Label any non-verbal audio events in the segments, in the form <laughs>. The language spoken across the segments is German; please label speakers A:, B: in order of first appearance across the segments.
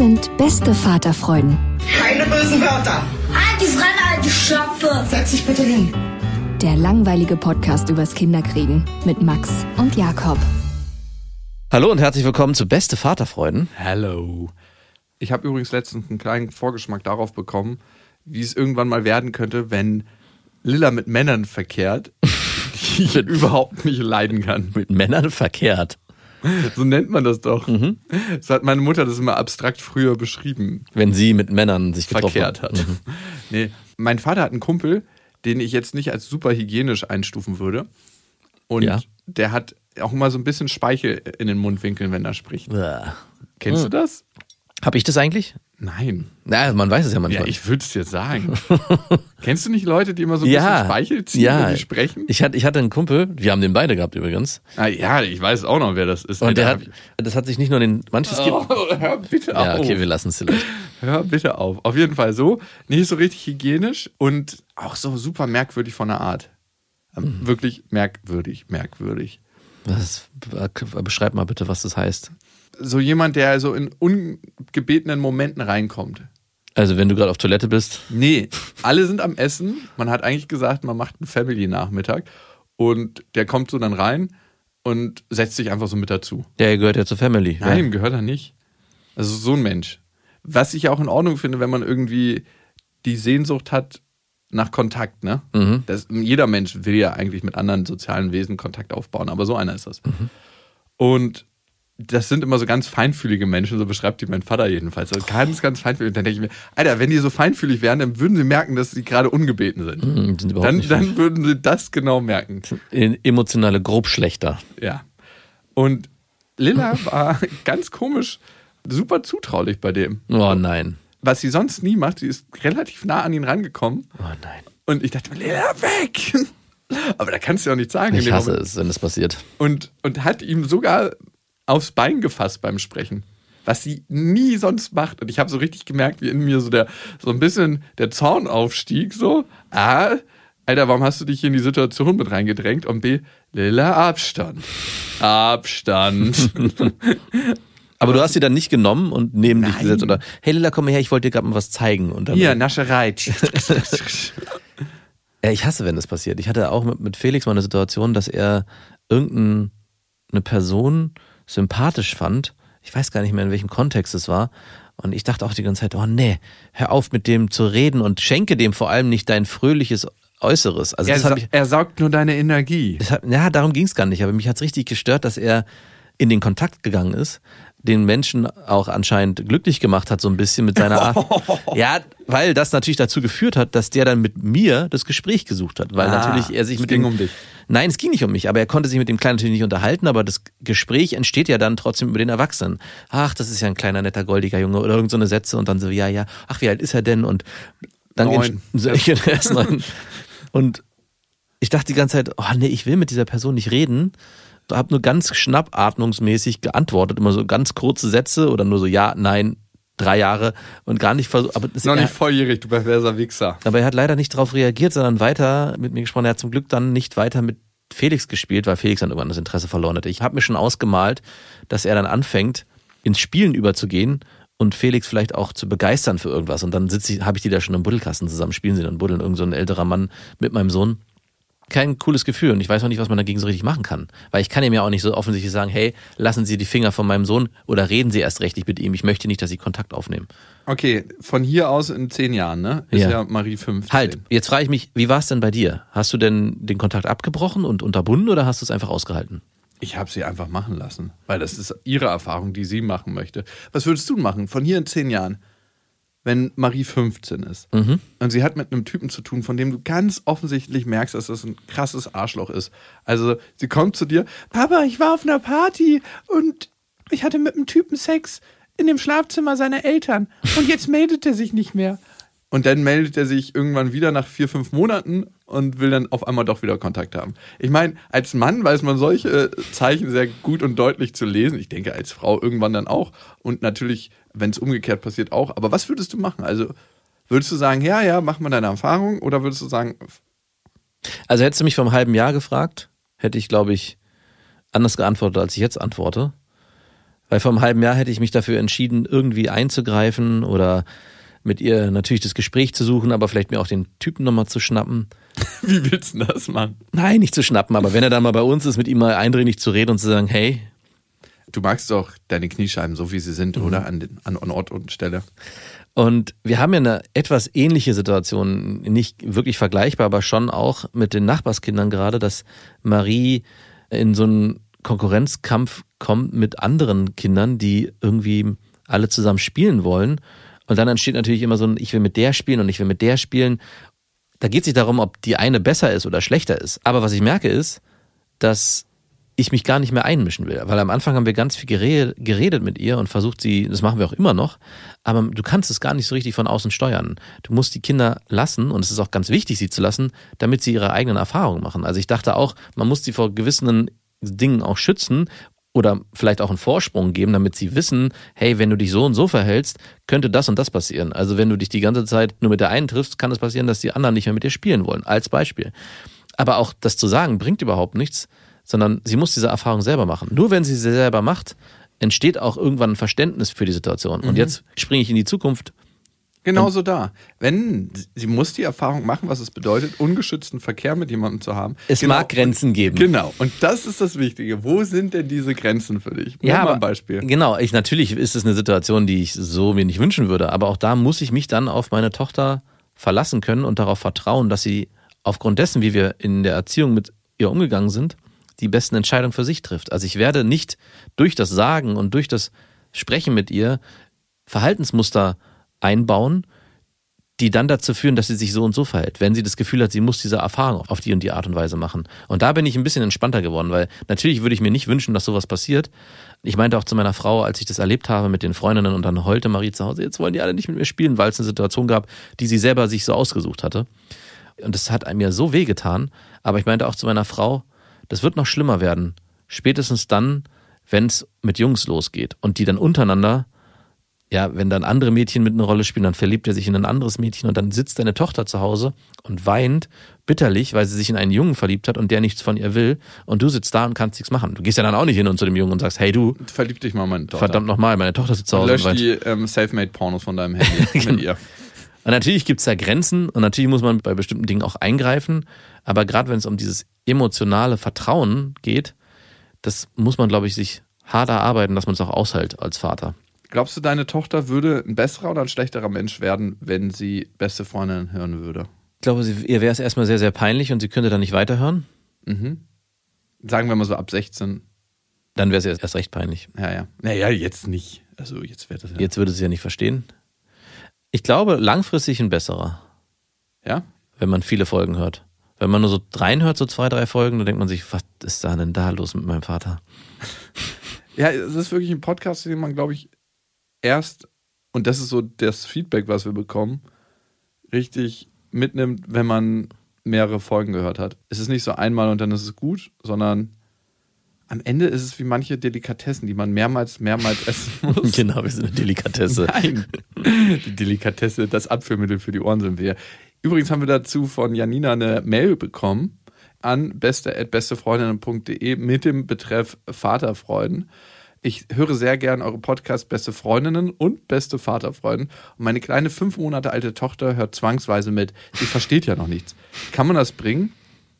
A: Sind beste Vaterfreuden.
B: Keine bösen Wörter.
C: Die Fremde, alte Schöpfe.
B: Setz dich bitte hin.
A: Der langweilige Podcast übers Kinderkriegen mit Max und Jakob.
D: Hallo und herzlich willkommen zu Beste Vaterfreuden.
E: Hello. Ich habe übrigens letztens einen kleinen Vorgeschmack darauf bekommen, wie es irgendwann mal werden könnte, wenn Lilla mit Männern verkehrt, <laughs> die ich überhaupt nicht leiden kann.
D: Mit Männern verkehrt. <laughs>
E: So nennt man das doch. So hat meine Mutter das immer abstrakt früher beschrieben,
D: Wenn sie mit Männern sich getroffen
E: verkehrt hat. <laughs> Nee, mein Vater hat einen Kumpel, den ich jetzt nicht als super hygienisch einstufen würde. Und
D: Ja.
E: der hat auch immer so ein bisschen Speichel in den Mundwinkeln, wenn er spricht.
D: Bäh.
E: Kennst du das?
D: Hab ich das eigentlich?
E: Nein.
D: Na, man weiß es ja
E: Ja,
D: manchmal.
E: ich würde es dir sagen. <laughs> Kennst du nicht Leute, die immer so ein
D: ja,
E: bisschen Speichel ziehen,
D: ja.
E: wenn die sprechen?
D: Ich hatte, ich hatte einen Kumpel, wir haben den beide gehabt übrigens.
E: ah, ja, ich weiß auch noch, wer das ist.
D: Und der hat, das hat sich nicht nur den, manches gibt.
E: Oh, hör bitte
D: Ja,
E: auf.
D: okay, wir lassen es vielleicht.
E: Hör bitte auf. Auf jeden Fall so. Nicht so richtig hygienisch und auch so super merkwürdig von der Art. Ähm,
D: Mhm.
E: Wirklich merkwürdig, merkwürdig.
D: Was, beschreib mal bitte, was das heißt.
E: So jemand, der so in ungebetenen Momenten reinkommt.
D: Also, wenn du gerade auf Toilette bist,
E: Nee, alle sind am Essen. Man hat eigentlich gesagt, man macht einen Family-Nachmittag. Und der kommt so dann rein und setzt sich einfach so mit dazu.
D: der gehört ja zur Family.
E: Nein, gehört er nicht. Also so ein Mensch. Was ich auch in Ordnung finde, wenn man irgendwie die Sehnsucht hat nach Kontakt, ne?
D: Mhm.
E: Das, jeder Mensch will ja eigentlich mit anderen sozialen Wesen Kontakt aufbauen, aber so einer ist das.
D: Mhm.
E: Und das sind immer so ganz feinfühlige Menschen, so beschreibt die mein Vater jedenfalls. So ganz, ganz feinfühlig. Und dann denke ich mir, Alter, wenn die so feinfühlig wären, dann würden sie merken, dass sie gerade ungebeten sind.
D: Mhm, sind
E: Dann, dann würden sie das genau merken.
D: Emotionale Grobschlechter.
E: Ja. Und Lilla war <laughs> ganz komisch, super zutraulich bei dem.
D: Oh nein.
E: Was sie sonst nie macht, sie ist relativ nah an ihn rangekommen.
D: Oh nein.
E: Und ich dachte, mir, Lilla, weg! <laughs> Aber da kannst du ja auch nicht sagen.
D: Ich hasse
E: Moment.
D: es, wenn das passiert.
E: Und, und hat ihm sogar aufs Bein gefasst beim Sprechen. Was sie nie sonst macht. Und ich habe so richtig gemerkt, wie in mir so der so ein bisschen der Zorn aufstieg. So, A, Alter, warum hast du dich hier in die Situation mit reingedrängt? Und B, Lilla, Abstand. Abstand. <laughs>
D: Aber du hast sie dann nicht genommen und neben dich
E: Nein.
D: gesetzt oder hey Lilla, komm her, ich wollte dir gerade mal was zeigen. Und dann,
E: Hier, Nascherei.
D: Ja, <laughs> ich hasse, wenn das passiert. Ich hatte auch mit, mit Felix mal eine Situation, dass er irgendeine Person sympathisch fand. Ich weiß gar nicht mehr, in welchem Kontext es war. Und ich dachte auch die ganze Zeit, oh nee, hör auf mit dem zu reden und schenke dem vor allem nicht dein fröhliches Äußeres. Also
E: er, sa
D: ich,
E: er saugt nur deine Energie.
D: hat, ja, darum ging es gar nicht. Aber mich hat's richtig gestört, dass er in den Kontakt gegangen ist, den Menschen auch anscheinend glücklich gemacht hat, so ein bisschen mit seiner Art. <laughs> Ja, weil das natürlich dazu geführt hat, dass der dann mit mir das Gespräch gesucht hat. Weil
E: Ah,
D: natürlich er sich
E: es
D: mit
E: ging
D: dem,
E: um dich.
D: Nein, es ging nicht um mich, aber er konnte sich mit dem Kleinen natürlich nicht unterhalten, aber das Gespräch entsteht ja dann trotzdem über den Erwachsenen. Ach, das ist ja ein kleiner, netter, goldiger Junge oder irgend so eine Sätze und dann so, ja, ja, ach, wie alt ist er denn? Und dann
E: Neun. <laughs>
D: entst- so, ich, ist neun. Und ich dachte die ganze Zeit, oh nee, ich will mit dieser Person nicht reden. Hab nur ganz schnappatmungsmäßig geantwortet, immer so ganz kurze Sätze oder nur so ja, nein, drei Jahre und gar nicht versucht. Aber,
E: Noch nicht volljährig, du perverser Wichser.
D: aber er hat leider nicht darauf reagiert, sondern weiter mit mir gesprochen. Er hat zum Glück dann nicht weiter mit Felix gespielt, weil Felix dann irgendwann das Interesse verloren hatte. Ich habe mir schon ausgemalt, dass er dann anfängt, ins Spielen überzugehen und Felix vielleicht auch zu begeistern für irgendwas. Und dann sitze ich, habe ich die da schon im Buddelkasten zusammen, spielen sie dann buddeln, irgend so ein älterer Mann mit meinem Sohn. Kein cooles Gefühl und ich weiß auch nicht, was man dagegen so richtig machen kann. Weil ich kann ihm ja auch nicht so offensichtlich sagen, hey, lassen Sie die Finger von meinem Sohn oder reden Sie erst recht mit ihm. Ich möchte nicht, dass Sie Kontakt aufnehmen.
E: Okay, von hier aus in zehn Jahren, ne? Ist
D: Ja.
E: ja, Marie 15.
D: Halt, jetzt frage ich mich, wie war es denn bei dir? Hast du denn den Kontakt abgebrochen und unterbunden oder hast du es einfach ausgehalten?
E: Ich habe sie einfach machen lassen, weil das ist ihre Erfahrung, die sie machen möchte. Was würdest du machen von hier in zehn Jahren, wenn Marie 15 ist
D: Mhm.
E: und sie hat mit einem Typen zu tun, von dem du ganz offensichtlich merkst, dass das ein krasses Arschloch ist. Also sie kommt zu dir, Papa, ich war auf einer Party und ich hatte mit einem Typen Sex in dem Schlafzimmer seiner Eltern und jetzt <laughs> meldet er sich nicht mehr. Und dann meldet er sich irgendwann wieder nach vier, fünf Monaten und will dann auf einmal doch wieder Kontakt haben. Ich meine, als Mann weiß man solche Zeichen sehr gut und deutlich zu lesen. Ich denke, als Frau irgendwann dann auch. Und natürlich, wenn es umgekehrt passiert, auch. Aber was würdest du machen? Also, würdest du sagen, ja, ja, mach mal deine Erfahrung? Oder würdest du sagen,
D: Also hättest du mich vor einem halben Jahr gefragt, hätte ich, glaube ich, anders geantwortet, als ich jetzt antworte. Weil vor einem halben Jahr hätte ich mich dafür entschieden, irgendwie einzugreifen oder mit ihr natürlich das Gespräch zu suchen, aber vielleicht mir auch den Typen nochmal zu schnappen. <laughs>
E: wie willst du das machen?
D: Nein, nicht zu schnappen, aber wenn er dann mal bei uns ist, mit ihm mal eindringlich zu reden und zu sagen, hey,
E: Du magst doch deine Kniescheiben so, wie sie sind, oder? An, den, an Ort und Stelle.
D: Und wir haben ja eine etwas ähnliche Situation, nicht wirklich vergleichbar, aber schon auch mit den Nachbarskindern gerade, dass Marie in so einen Konkurrenzkampf kommt mit anderen Kindern, die irgendwie alle zusammen spielen wollen. Und dann entsteht natürlich immer so ein, ich will mit der spielen und ich will mit der spielen. Da geht es nicht darum, ob die eine besser ist oder schlechter ist. Aber was ich merke ist, dass ich mich gar nicht mehr einmischen will. Weil am Anfang haben wir ganz viel geredet, mit ihr und versucht sie, das machen wir auch immer noch, aber du kannst es gar nicht so richtig von außen steuern. Du musst die Kinder lassen und es ist auch ganz wichtig, sie zu lassen, damit sie ihre eigenen Erfahrungen machen. Also ich dachte auch, man muss sie vor gewissen Dingen auch schützen oder vielleicht auch einen Vorsprung geben, damit sie wissen, hey, wenn du dich so und so verhältst, könnte das und das passieren. Also wenn du dich die ganze Zeit nur mit der einen triffst, kann es passieren, dass die anderen nicht mehr mit dir spielen wollen, als Beispiel. Aber auch das zu sagen, bringt überhaupt nichts, sondern sie muss diese Erfahrung selber machen. Nur wenn sie sie selber macht, entsteht auch irgendwann ein Verständnis für die Situation. Und jetzt springe ich in die Zukunft.
E: Genauso da. Wenn sie muss die Erfahrung machen, was es bedeutet, ungeschützten Verkehr mit jemandem zu haben.
D: Es
E: Genau.
D: mag Grenzen geben.
E: Genau. Und das ist das Wichtige. Wo sind denn diese Grenzen für dich? Nimm mal ein Beispiel.
D: Genau, ich natürlich ist es eine Situation, die ich so mir nicht wünschen würde, aber auch da muss ich mich dann auf meine Tochter verlassen können und darauf vertrauen, dass sie aufgrund dessen, wie wir in der Erziehung mit ihr umgegangen sind, die besten Entscheidungen für sich trifft. Also ich werde nicht durch das Sagen und durch das Sprechen mit ihr Verhaltensmuster einbauen, die dann dazu führen, dass sie sich so und so verhält, wenn sie das Gefühl hat, sie muss diese Erfahrung auf die und die Art und Weise machen. Und da bin ich ein bisschen entspannter geworden, weil natürlich würde ich mir nicht wünschen, dass sowas passiert. Ich meinte auch zu meiner Frau, als ich das erlebt habe mit den Freundinnen und dann heulte Marie zu Hause, jetzt wollen die alle nicht mit mir spielen, weil es eine Situation gab, die sie selber sich so ausgesucht hatte. Und das hat mir so wehgetan. Aber ich meinte auch zu meiner Frau, das wird noch schlimmer werden. Spätestens dann, wenn es mit Jungs losgeht und die dann untereinander ja, wenn dann andere Mädchen mit einer Rolle spielen, dann verliebt er sich in ein anderes Mädchen und dann sitzt deine Tochter zu Hause und weint bitterlich, weil sie sich in einen Jungen verliebt hat und der nichts von ihr will und du sitzt da und kannst nichts machen. Du gehst ja dann auch nicht hin und zu dem Jungen und sagst, hey du,
E: Verlieb dich mal in meine Tochter.
D: verdammt nochmal, meine Tochter sitzt zu
E: Und
D: Hause und
E: lösch
D: weint.
E: die ähm, Selfmade-Pornos von deinem Handy <laughs> mit ihr.
D: Und natürlich gibt's da Grenzen und natürlich muss man bei bestimmten Dingen auch eingreifen, aber gerade wenn es um dieses emotionale Vertrauen geht, das muss man, glaube ich, sich hart erarbeiten, dass man es auch aushält als Vater.
E: Glaubst du, deine Tochter würde ein besserer oder ein schlechterer Mensch werden, wenn sie beste Freundin hören würde?
D: Ich glaube, sie, ihr wäre es erstmal sehr, sehr peinlich und sie könnte dann nicht weiterhören.
E: Mhm. Sagen wir mal so ab 16.
D: Dann wäre es erst recht peinlich.
E: Ja, ja. Naja, jetzt nicht. Also jetzt wäre das ja.
D: Jetzt würde sie ja nicht verstehen. Ich glaube, langfristig ein besserer,
E: Ja?
D: wenn man viele Folgen hört. Wenn man nur so reinhört, so zwei, drei Folgen, dann denkt man sich, was ist da denn da los mit meinem Vater? <laughs>
E: Ja, es ist wirklich ein Podcast, den man, glaube ich, erst, und das ist so das Feedback, was wir bekommen, richtig mitnimmt, wenn man mehrere Folgen gehört hat. Es ist nicht so einmal und dann ist es gut, sondern am Ende ist es wie manche Delikatessen, die man mehrmals, mehrmals essen <laughs> muss.
D: Genau, wir sind eine Delikatesse.
E: Nein, <laughs> die Delikatesse, das Abführmittel für die Ohren sind wir. Übrigens haben wir dazu von Janina eine Mail bekommen an beste@bestefreundinnen.de mit dem Betreff Vaterfreuden. Ich höre sehr gern eure Podcasts Beste Freundinnen und Beste Vaterfreuden. Und meine kleine fünf Monate alte Tochter hört zwangsweise mit. Sie versteht ja noch nichts. Kann man das bringen?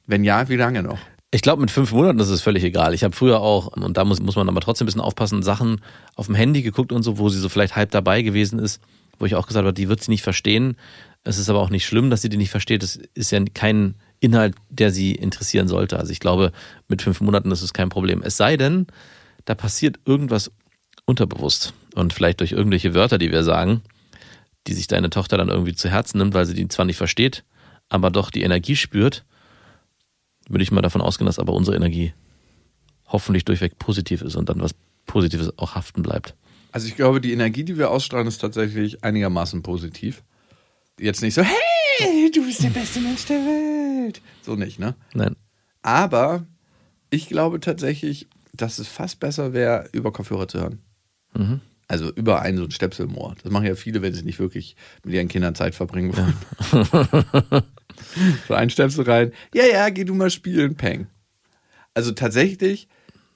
E: Wenn ja, wie lange noch?
D: Ich glaube, mit fünf Monaten ist es völlig egal. Ich habe früher auch, und da muss, muss man aber trotzdem ein bisschen aufpassen, Sachen auf dem Handy geguckt und so, wo sie so vielleicht halb dabei gewesen ist, wo ich auch gesagt habe, die wird sie nicht verstehen. Es ist aber auch nicht schlimm, dass sie die nicht versteht. Es ist ja kein Inhalt, der sie interessieren sollte. Also ich glaube, mit fünf Monaten ist es kein Problem. Es sei denn, da passiert irgendwas unterbewusst und vielleicht durch irgendwelche Wörter, die wir sagen, die sich deine Tochter dann irgendwie zu Herzen nimmt, weil sie die zwar nicht versteht, aber doch die Energie spürt, würde ich mal davon ausgehen, dass aber unsere Energie hoffentlich durchweg positiv ist und dann was Positives auch haften bleibt.
E: Also ich glaube, die Energie, die wir ausstrahlen, ist tatsächlich einigermaßen positiv. Jetzt nicht so, hey, du bist der beste Mensch der Welt. So nicht, ne?
D: Nein.
E: Aber ich glaube tatsächlich, dass es fast besser wäre, über Kopfhörer zu hören.
D: Mhm.
E: Also über einen so ein Stöpsel im Ohr. Das machen ja viele, wenn sie nicht wirklich mit ihren Kindern Zeit verbringen wollen. <laughs> so ein Stöpsel rein. Ja, ja, geh du mal spielen, Peng. Also tatsächlich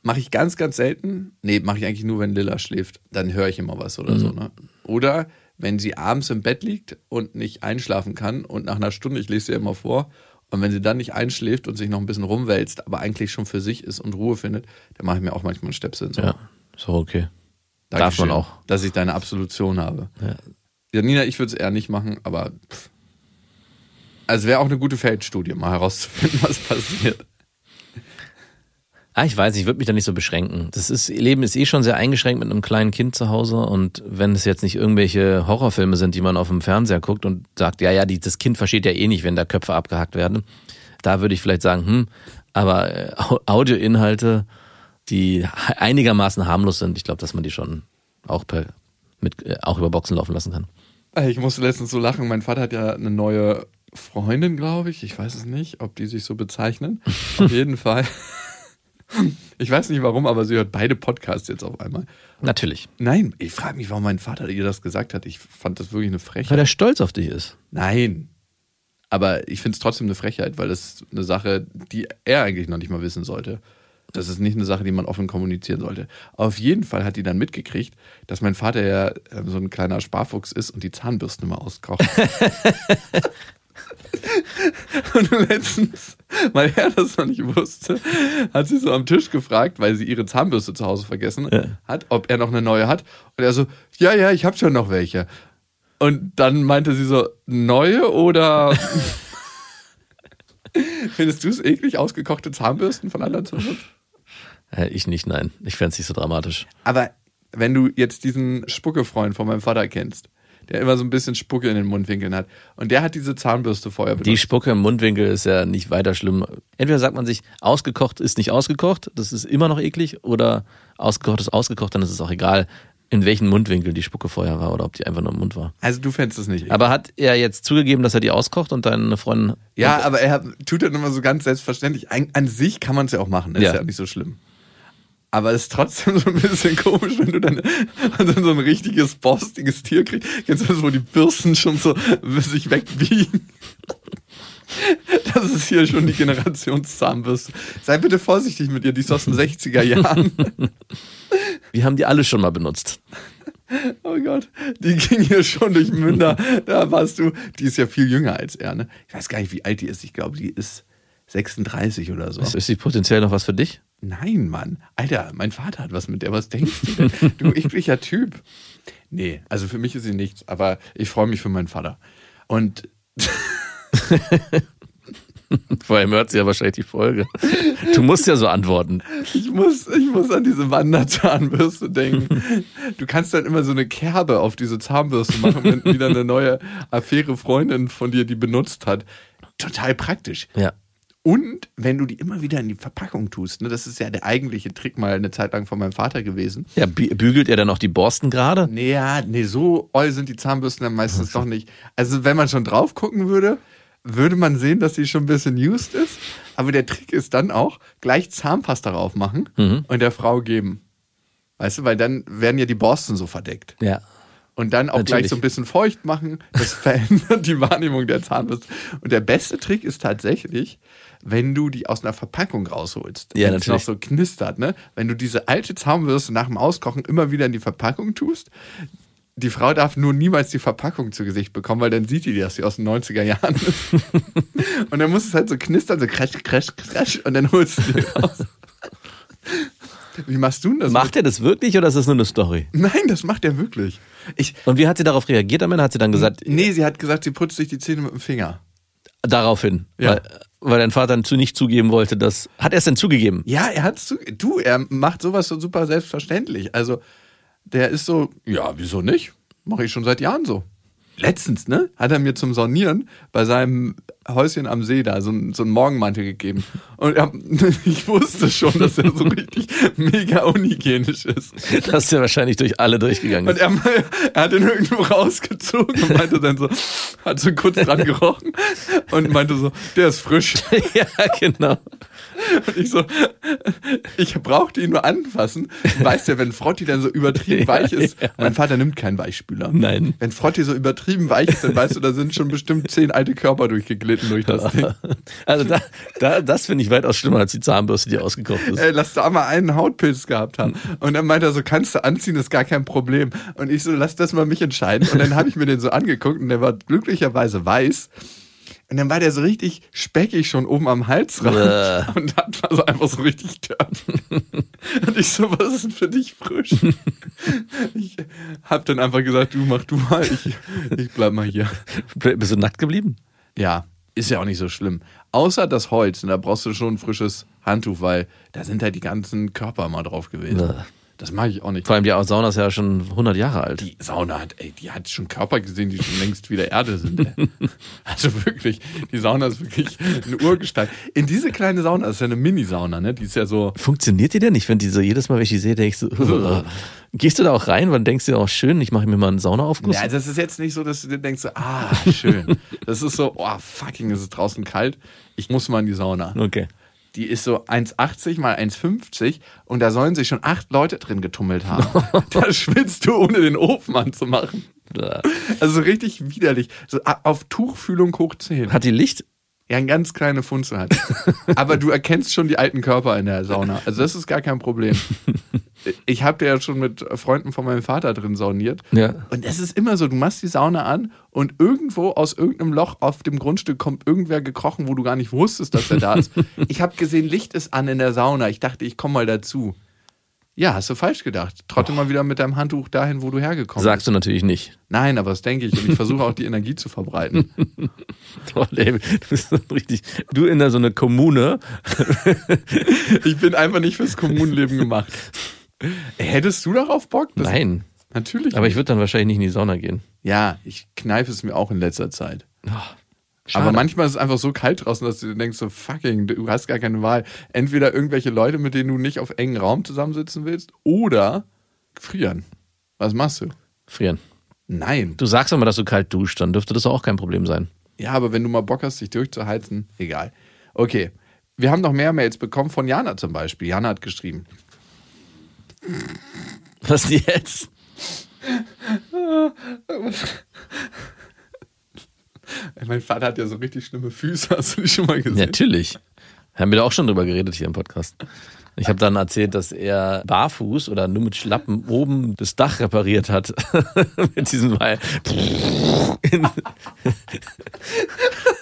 E: mache ich ganz, ganz selten. Nee, mache ich eigentlich nur, wenn Lilla schläft. Dann höre ich immer was oder so. Ne? Oder wenn sie abends im Bett liegt und nicht einschlafen kann und nach einer Stunde, ich lese sie immer vor, und wenn sie dann nicht einschläft und sich noch ein bisschen rumwälzt, aber eigentlich schon für sich ist und Ruhe findet, dann mache ich mir auch manchmal einen Stöpsel ins Ohr.
D: Ja, ist auch okay.
E: Dankeschön,
D: Darf man auch.
E: Dass ich deine Absolution habe.
D: Ja.
E: Ja, Nina, ich würde es eher nicht machen, aber pff. Also wäre auch eine gute Feldstudie, mal herauszufinden, <laughs> was passiert.
D: Ah, ich weiß, ich würde mich da nicht so beschränken. Das ist, Leben ist eh schon sehr eingeschränkt mit einem kleinen Kind zu Hause und wenn es jetzt nicht irgendwelche Horrorfilme sind, die man auf dem Fernseher guckt und sagt, ja, ja, die, das Kind versteht ja eh nicht, wenn da Köpfe abgehackt werden, da würde ich vielleicht sagen, hm, aber äh, Au- Audioinhalte, die einigermaßen harmlos sind, ich glaube, dass man die schon auch per, mit, äh, auch über Boxen laufen lassen kann.
E: Ich musste letztens so lachen. Mein Vater hat ja eine neue Freundin, glaube ich. Ich weiß es nicht, ob die sich so bezeichnen. Auf <laughs> jeden Fall. Ich weiß nicht warum, aber sie hört beide Podcasts jetzt auf einmal.
D: Natürlich.
E: Nein, ich frage mich, warum mein Vater ihr das gesagt hat. Ich fand das wirklich eine
D: Weil
E: Frechheit.
D: der stolz auf dich ist.
E: Nein. Aber ich finde es trotzdem eine Frechheit, weil das ist eine Sache, die er eigentlich noch nicht mal wissen sollte. Das ist nicht eine Sache, die man offen kommunizieren sollte. Auf jeden Fall hat die dann mitgekriegt, dass mein Vater ja ähm, so ein kleiner Sparfuchs ist und die Zahnbürsten immer auskocht. <laughs> und letztens, weil er das noch nicht wusste, hat sie so am Tisch gefragt, weil sie ihre Zahnbürste zu Hause vergessen
D: Ja.
E: hat, ob er noch eine neue hat. Und er so, ja, ja, ich habe schon noch welche. Und dann meinte sie so, neue oder <laughs> findest du es eklig, ausgekochte Zahnbürsten von anderen zu benutzen?
D: Äh, ich nicht, nein. Ich fände es nicht so dramatisch.
E: Aber wenn du jetzt diesen Spuckefreund von meinem Vater kennst, der immer so ein bisschen Spucke in den Mundwinkeln hat und der hat diese Zahnbürste vorher benutzt.
D: Die Spucke im Mundwinkel ist ja nicht weiter schlimm. Entweder sagt man sich, ausgekocht ist nicht ausgekocht, das ist immer noch eklig, oder ausgekocht ist ausgekocht, dann ist es auch egal, in welchem Mundwinkel die Spucke vorher war oder ob die einfach nur im Mund war.
E: also du fändest es nicht eklig.
D: Aber hat er jetzt zugegeben, dass er die auskocht und deine Freundin.
E: Ja, aber er tut dann immer so ganz selbstverständlich. An, an sich kann man es ja auch machen, das
D: Ja.
E: ist ja nicht so schlimm. Aber es ist trotzdem so ein bisschen komisch, wenn du dann, dann <laughs> so ein richtiges, borstiges Tier kriegst. Kennst du das, wo die Bürsten schon so sich wegbiegen? <laughs> Das ist hier schon die Generationszahnbürste. Sei bitte vorsichtig mit ihr, die ist aus den 60er Jahren. <laughs>
D: Wir haben die alle schon mal benutzt.
E: Oh Gott, die ging hier schon durch Münder. Da warst du. Die ist ja viel jünger als er, ne? Ich weiß gar nicht, wie alt die ist. Ich glaube, die ist 36 oder so.
D: Ist sie potenziell noch was für dich?
E: Nein, Mann. Alter, mein Vater hat was mit der. Was denkst du denn? <laughs> Du ekliger Typ. Nee, also für mich ist sie nichts, aber ich freue mich für meinen Vater. Und <laughs>
D: Vor allem hört sie ja wahrscheinlich die Folge. Du musst ja so antworten.
E: ich muss, ich muss an diese Wanderzahnbürste denken. <laughs> Du kannst dann immer so eine Kerbe auf diese Zahnbürste machen, wenn wieder eine neue Affäre Freundin von dir die benutzt hat. Total praktisch.
D: Ja.
E: Und wenn du die immer wieder in die Verpackung tust, ne, das ist ja der eigentliche Trick mal eine Zeit lang von meinem Vater gewesen.
D: Ja, bü- bügelt er dann auch die Borsten gerade?
E: Nee, ja, nee, so oll sind die Zahnbürsten dann meistens doch nicht. Also wenn man schon drauf gucken würde, würde man sehen, dass sie schon ein bisschen used ist. Aber der Trick ist dann auch, gleich Zahnpasta drauf machen und der Frau geben. Weißt du, weil dann werden ja die Borsten so verdeckt.
D: Ja.
E: Und dann auch gleich
D: Natürlich.
E: so ein bisschen feucht machen. Das <laughs> verändert die Wahrnehmung der Zahnbürste. Und der beste Trick ist tatsächlich, wenn du die aus einer Verpackung rausholst.
D: Ja,
E: wenn es noch
D: natürlich.
E: so knistert, ne? Wenn du diese alte Zahnbürste nach dem Auskochen immer wieder in die Verpackung tust. Die Frau darf nur niemals die Verpackung zu Gesicht bekommen, weil dann sieht die, dass sie aus den 90er Jahren ist. <laughs> und dann muss es halt so knistern, so crash, crash, crash und dann holst du die raus. Wie machst du denn das?
D: Macht er das wirklich oder ist das nur eine Story?
E: Nein, das macht er wirklich. Ich,
D: Und wie hat sie darauf reagiert am Ende? Hat sie dann gesagt,
E: nee, sie hat gesagt, sie putzt sich die Zähne mit dem Finger.
D: daraufhin?
E: Ja.
D: Weil, weil dein Vater nicht zugeben wollte, dass. Hat er es denn zugegeben?
E: Ja, er hat zu. Du, er macht sowas so super selbstverständlich. Also, der ist so, ja, wieso nicht? Mache ich schon seit Jahren so. Letztens, ne? Hat er mir zum Saunieren bei seinem Häuschen am See da so, so einen Morgenmantel gegeben. Und er, <laughs> ich wusste schon, dass er so richtig mega unhygienisch ist.
D: Das ist ja wahrscheinlich durch alle durchgegangen.
E: Und er, er hat ihn irgendwo rausgezogen und meinte dann so, hat so kurz dran gerochen und meinte so, der ist frisch. <laughs>
D: ja, genau.
E: Und ich so, ich brauchte ihn nur anfassen. Weißt ja, wenn Frotti dann so übertrieben <laughs> weich ist,
D: ja.
E: mein Vater nimmt keinen Weichspüler.
D: Nein.
E: Wenn Frotti so übertrieben weich ist, dann weißt du, da sind schon bestimmt zehn alte Körper durchgeglitten durch das Ding. <laughs>
D: Also da, da, das finde ich weitaus schlimmer als die Zahnbürste, die ausgekocht ist.
E: Ey, lass da mal einen Hautpilz gehabt haben. Und dann meinte er so, kannst du anziehen, ist gar kein Problem. Und ich so, lass das mal mich entscheiden. Und dann habe ich mir den so angeguckt und der war glücklicherweise weiß. Und dann war der so richtig speckig schon oben am Halsrand
D: Bäh.
E: und hat war so einfach so richtig dirty. Und ich so, was ist denn für dich frisch? Ich hab dann einfach gesagt, du mach du mal, ich, ich bleib mal hier.
D: Bist du nackt geblieben?
E: Ja, ist ja auch nicht so schlimm. Außer das Holz, und da brauchst du schon ein frisches Handtuch, weil da sind halt die ganzen Körper mal drauf gewesen.
D: Ja.
E: Das mag ich auch nicht.
D: Vor allem die Sauna ist ja schon 100 Jahre alt.
E: Die Sauna hat, ey, die hat schon Körper gesehen, die schon längst wieder Erde sind. Ey. <laughs> Also wirklich, die Sauna ist wirklich eine Urgestalt. In diese kleine Sauna, das ist ja eine Mini-Sauna, ne? Die ist ja so,
D: Funktioniert die denn? Ich finde die so, jedes Mal, wenn ich die sehe, denke ich so, <laughs> "Ugh." gehst du da auch rein? Wann denkst du auch schön, ich mache mir mal einen Saunaaufguss?
E: Ja, das ist jetzt nicht so, dass du dir denkst, so, ah, schön. Das ist so, oh, fucking, ist es draußen kalt. Ich muss mal in die Sauna.
D: Okay.
E: Die ist so 1,80 mal 1,50 und da sollen sich schon acht Leute drin getummelt haben. <laughs> da schwitzt du, ohne den Ofen anzumachen. Also richtig widerlich. So auf Tuchfühlung hoch 10.
D: Hat die Licht?
E: Ja, eine ganz kleine Funzel hat. <laughs> Aber du erkennst schon die alten Körper in der Sauna. Also das ist gar kein Problem. <laughs> Ich habe ja schon mit Freunden von meinem Vater drin sauniert.
D: Ja.
E: Und es ist immer so, du machst die Sauna an und irgendwo aus irgendeinem Loch auf dem Grundstück kommt irgendwer gekrochen, wo du gar nicht wusstest, dass er da ist. <laughs> Ich habe gesehen, Licht ist an in der Sauna. Ich dachte, ich komme mal dazu. Ja, hast du falsch gedacht. Trotte mal wieder mit deinem Handtuch dahin, wo du hergekommen
D: Sagst du natürlich nicht.
E: bist. Nein, aber das denke ich. Und ich versuche <laughs> auch die Energie zu verbreiten. <laughs>
D: Oh, David, du bist so richtig. Du in so eine Kommune.
E: Ich bin einfach nicht fürs Kommunenleben gemacht. Hättest du darauf Bock? Das-
D: Nein.
E: Natürlich.
D: Aber ich würde dann wahrscheinlich nicht in die Sauna gehen.
E: ja, ich kneife es mir auch in letzter Zeit.
D: Schade.
E: Aber manchmal ist es einfach so kalt draußen, dass du denkst, so fucking, du hast gar keine Wahl. Entweder irgendwelche Leute, mit denen du nicht auf engen Raum zusammensitzen willst, oder frieren. Was machst du?
D: Frieren.
E: Nein.
D: Du sagst immer, dass du kalt duscht, dann dürfte das auch kein Problem sein.
E: Ja, aber wenn du mal Bock hast, dich durchzuheizen, egal. Okay. Wir haben noch mehr Mails bekommen von Jana zum Beispiel. Jana hat geschrieben.
D: Was jetzt?
E: Mein Vater hat ja so richtig schlimme Füße, hast du die schon mal gesehen?
D: Natürlich. Haben wir da auch schon drüber geredet hier im Podcast. Ich habe dann erzählt, dass er barfuß oder nur mit Schlappen oben das Dach repariert hat. <laughs> mit diesem Weil.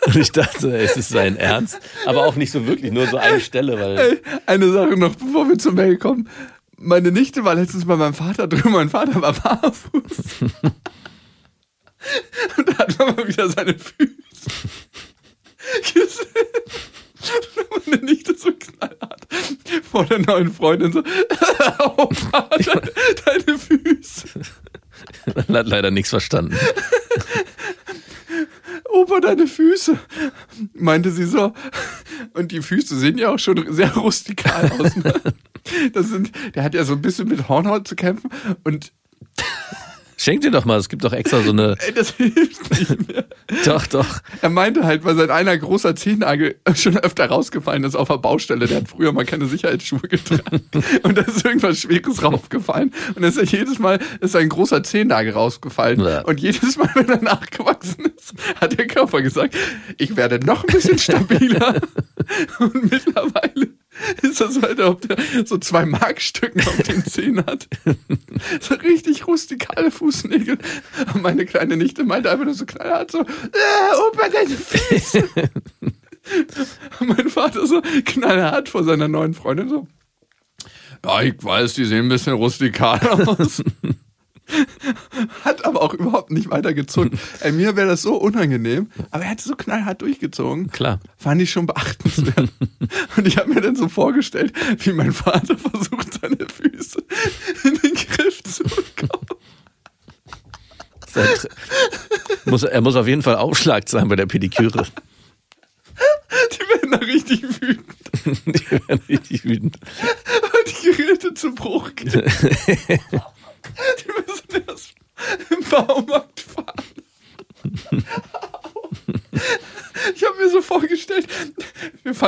D: Und ich dachte, es ist sein Ernst. Aber auch nicht so wirklich, nur so eine Stelle, weil.
E: Eine Sache noch, bevor wir zur Mail kommen. Meine Nichte war letztens bei meinem Vater drüben, mein Vater war barfuß. <laughs> Und da hat man mal wieder seine Füße gesehen. Und meine Nichte so knallhart vor der neuen Freundin so, <laughs> oh Vater, deine Füße.
D: Man <laughs> hat leider nichts verstanden.
E: Opa, deine Füße, meinte sie so. Und die Füße sehen ja auch schon sehr rustikal aus. Ne? Das sind, der hat ja so ein bisschen mit Hornhaut zu kämpfen und
D: Schenk dir doch mal, es gibt doch extra so eine.
E: Ey, das hilft nicht mehr.
D: Doch, doch.
E: Er meinte halt, weil sein einer großer Zehennagel schon öfter rausgefallen ist auf der Baustelle. Der hat früher mal keine Sicherheitsschuhe getragen. Und da ist irgendwas Schweres raufgefallen. Und ist jedes Mal ist ein großer Zehennagel rausgefallen.
D: Ja.
E: Und jedes Mal, wenn er nachgewachsen ist, hat der Körper gesagt, ich werde noch ein bisschen stabiler. <laughs> Und mittlerweile <laughs> ist das als ob der so zwei Markstücken auf den <laughs> Zehen hat. So richtig rustikale Fußnägel. Und meine kleine Nichte meinte einfach nur so knallhart so, äh, Opa, deine Füße. <laughs> Mein Vater so knallhart vor seiner neuen Freundin so, ja, ich weiß, die sehen ein bisschen rustikal aus. Hat aber auch überhaupt nicht weitergezogen. <laughs> Ey, mir wäre das so unangenehm, aber er hat so knallhart durchgezogen.
D: Klar.
E: Fand ich schon beachtenswert. <laughs> Und ich habe mir dann so vorgestellt, wie mein Vater versucht, seine Füße in den Griff zu bekommen.
D: Muss, er muss auf jeden Fall Aufschlag sein bei der Pediküre.
E: Die werden da richtig wütend, <laughs>
D: Die werden richtig wütend.
E: weil die Geräte zu Bruch gehen. Die müssen erst im Baumarkt fahren. Ich habe mir so vorgestellt,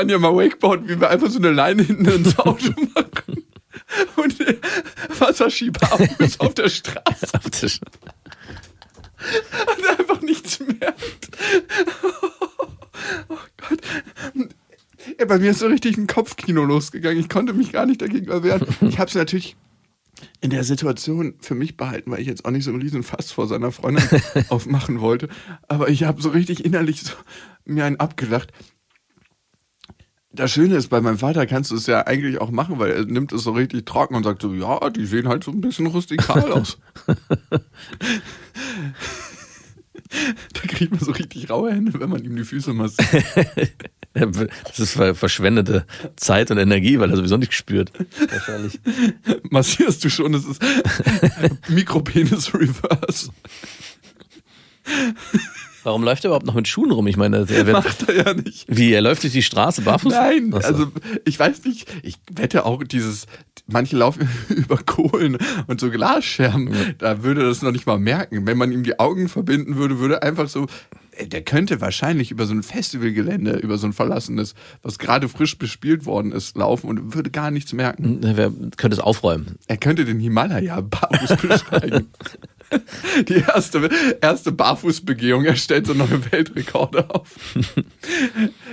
E: wir fahren ja mal Wakeboard, wie wir einfach so eine Leine hinten ins Auto <laughs> machen. Und Wasserschieber auf der Straße
D: Auf der Sch-
E: und einfach nichts merkt. Oh Gott. Ja, bei mir ist so richtig ein Kopfkino losgegangen. Ich konnte mich gar nicht dagegen erwehren. Ich habe es natürlich in der Situation für mich behalten, weil ich jetzt auch nicht so einen riesen Fass vor seiner Freundin <laughs> aufmachen wollte. Aber ich habe so richtig innerlich so mir einen abgelacht. Das Schöne ist, bei meinem Vater kannst du es ja eigentlich auch machen, weil er nimmt es so richtig trocken und sagt so, ja, die sehen halt so ein bisschen rustikal aus. <laughs> da kriegt man so richtig raue Hände, wenn man ihm die Füße massiert. <laughs>
D: Das ist ver- verschwendete Zeit und Energie, weil er sowieso nicht spürt. Wahrscheinlich.
E: Massierst du schon, es ist <laughs> Mikropenis Reverse.
D: Warum läuft er überhaupt noch mit Schuhen rum? Ich meine, er wird,
E: Macht er ja nicht.
D: wie, er läuft durch die Straße barfuß?
E: Nein,
D: so.
E: also ich weiß nicht, ich wette auch dieses, manche laufen <laughs> über Kohlen und so Glasscherben, da würde er das noch nicht mal merken. Wenn man ihm die Augen verbinden würde, würde einfach so, ey, der könnte wahrscheinlich über so ein Festivalgelände, über so ein verlassenes, was gerade frisch bespielt worden ist, laufen und würde gar nichts merken.
D: Er wär- könnte es aufräumen.
E: Er könnte den Himalaya barfuß <laughs> besteigen. <laughs> Die erste, erste Barfußbegehung, er stellt so neue Weltrekorde auf.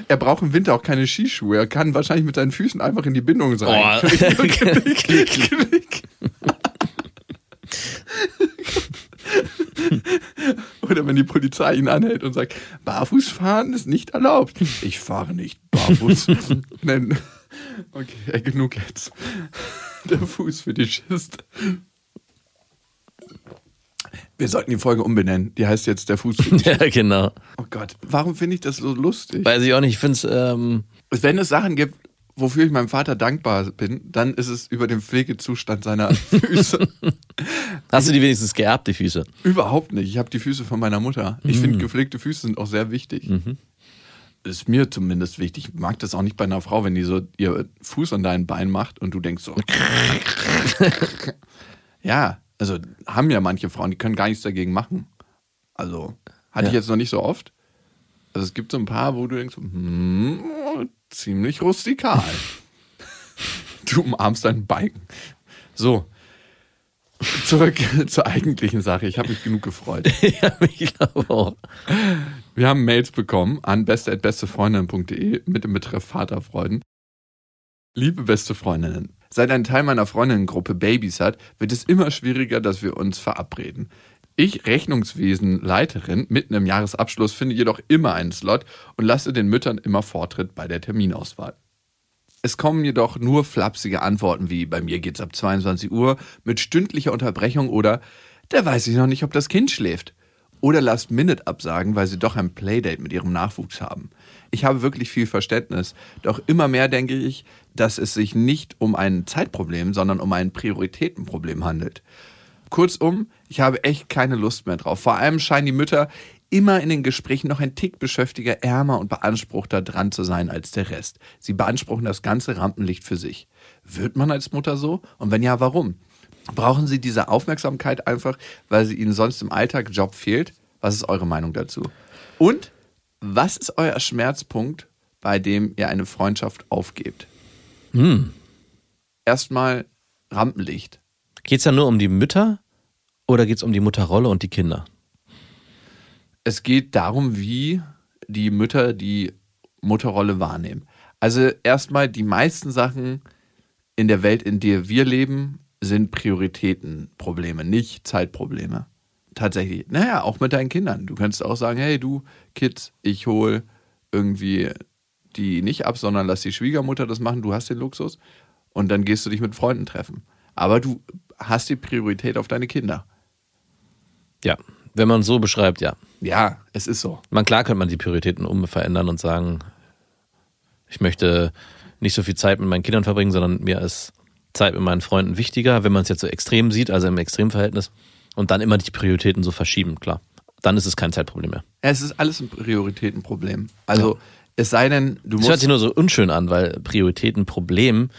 E: Er braucht im Winter auch keine Skischuhe. Er kann wahrscheinlich mit seinen Füßen einfach in die Bindung rein.
D: Oh. <laughs> <laughs>
E: Klick, klick, klick. Oder wenn die Polizei ihn anhält und sagt, Barfußfahren ist nicht erlaubt. Ich fahre nicht barfuß. Nein. Okay, genug jetzt. Der Fuß für die Schist. Wir sollten die Folge umbenennen. Die heißt jetzt der Fuß für die <laughs>
D: Ja, genau.
E: Oh Gott, warum finde ich das so lustig?
D: Weiß ich auch nicht. Ich finde es, ähm,
E: Wenn es Sachen gibt, wofür ich meinem Vater dankbar bin, dann ist es über den Pflegezustand seiner <laughs> Füße.
D: hast du die wenigstens geerbt, die Füße?
E: Überhaupt nicht. Ich habe die Füße von meiner Mutter. Ich finde, gepflegte Füße sind auch sehr wichtig. Ist mir zumindest wichtig. Ich mag das auch nicht bei einer Frau, wenn die so ihr Fuß an dein Bein macht und du denkst so. <laughs> ja, also haben ja manche Frauen, die können gar nichts dagegen machen. Also hatte ich
D: Ja.
E: jetzt noch nicht so oft. Also es gibt so ein paar, wo du denkst, hm, ziemlich rustikal. <laughs> du umarmst deinen Balken. So. Zurück <laughs> zur eigentlichen Sache. Ich habe mich genug gefreut. <laughs>
D: ja, ich glaube auch.
E: Wir haben Mails bekommen an beste.bestefreundinnen.de mit dem Betreff Vaterfreuden. Liebe beste Freundinnen, seit ein Teil meiner Freundinnengruppe Babys hat, wird es immer schwieriger, dass wir uns verabreden. Ich, Rechnungswesenleiterin, mitten im Jahresabschluss, finde jedoch immer einen Slot und lasse den Müttern immer Vortritt bei der Terminauswahl. Es kommen jedoch nur flapsige Antworten wie bei mir geht's ab 22 Uhr mit stündlicher Unterbrechung oder da weiß ich noch nicht, ob das Kind schläft. Oder Last-Minute-Absagen, weil sie doch ein Playdate mit ihrem Nachwuchs haben. Ich habe wirklich viel Verständnis, doch immer mehr denke ich, dass es sich nicht um ein Zeitproblem, sondern um ein Prioritätenproblem handelt. Kurzum, ich habe echt keine Lust mehr drauf. Vor allem scheinen die Mütter immer in den Gesprächen noch ein Tick beschäftiger, ärmer und beanspruchter dran zu sein als der Rest. Sie beanspruchen das ganze Rampenlicht für sich. Wird man als Mutter so? Und wenn ja, warum? Brauchen sie diese Aufmerksamkeit einfach, weil sie ihnen sonst im Alltag Job fehlt? Was ist eure Meinung dazu? Und was ist euer Schmerzpunkt, bei dem ihr eine Freundschaft aufgebt? Erstmal Rampenlicht.
D: Geht es ja nur um die Mütter oder geht es um die Mutterrolle und die Kinder?
E: Es geht darum, wie die Mütter die Mutterrolle wahrnehmen. Also erstmal die meisten Sachen in der Welt, in der wir leben, sind Prioritätenprobleme, nicht Zeitprobleme. Tatsächlich. Naja, auch mit deinen Kindern. Du könntest auch sagen, hey du Kids, ich hole irgendwie die nicht ab, sondern lass die Schwiegermutter das machen, du hast den Luxus und dann gehst du dich mit Freunden treffen. Aber du hast die Priorität auf deine Kinder.
D: Ja, wenn man so beschreibt, ja.
E: Ja, es ist so.
D: Man klar könnte man die Prioritäten umverändern und sagen, ich möchte nicht so viel Zeit mit meinen Kindern verbringen, sondern mir ist Zeit mit meinen Freunden wichtiger, wenn man es jetzt so extrem sieht, also im Extremverhältnis. Und dann immer die Prioritäten so verschieben, klar. Dann ist es kein Zeitproblem mehr.
E: Es ist alles ein Prioritätenproblem. Also es sei denn, du
D: Es hört
E: musst
D: sich nur so unschön an, weil Prioritätenproblem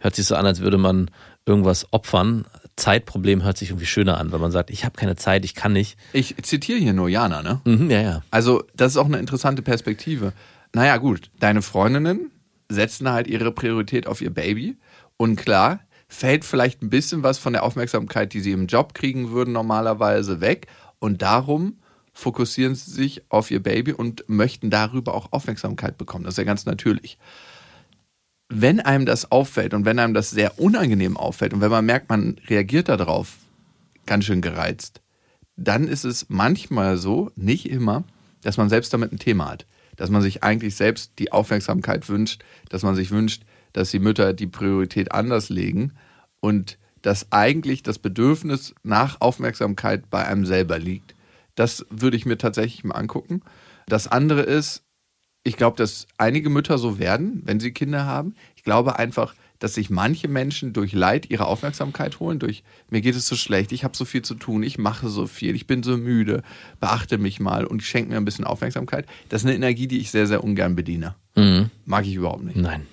D: hört sich so an, als würde man irgendwas opfern. Zeitproblem hört sich irgendwie schöner an, weil man sagt, ich habe keine Zeit, ich kann nicht.
E: Ich zitiere hier nur Jana, ne?
D: Mhm, ja, ja.
E: Also, das ist auch eine interessante Perspektive. Naja, gut, deine Freundinnen setzen halt ihre Priorität auf ihr Baby. Und klar, fällt vielleicht ein bisschen was von der Aufmerksamkeit, die sie im Job kriegen würden, normalerweise weg. Und darum fokussieren sie sich auf ihr Baby und möchten darüber auch Aufmerksamkeit bekommen. Das ist ja ganz natürlich. Wenn einem das auffällt und wenn einem das sehr unangenehm auffällt und wenn man merkt, man reagiert darauf ganz schön gereizt, dann ist es manchmal so, nicht immer, dass man selbst damit ein Thema hat. Dass man sich eigentlich selbst die Aufmerksamkeit wünscht, dass man sich wünscht, dass die Mütter die Priorität anders legen und dass eigentlich das Bedürfnis nach Aufmerksamkeit bei einem selber liegt. Das würde ich mir tatsächlich mal angucken. Das andere ist, ich glaube, dass einige Mütter so werden, wenn sie Kinder haben. Ich glaube einfach, dass sich manche Menschen durch Leid ihre Aufmerksamkeit holen, durch mir geht es so schlecht, ich habe so viel zu tun, ich mache so viel, ich bin so müde, beachte mich mal und schenke mir ein bisschen Aufmerksamkeit. Das ist eine Energie, die ich sehr, sehr ungern bediene. Mag ich überhaupt nicht.
D: Nein.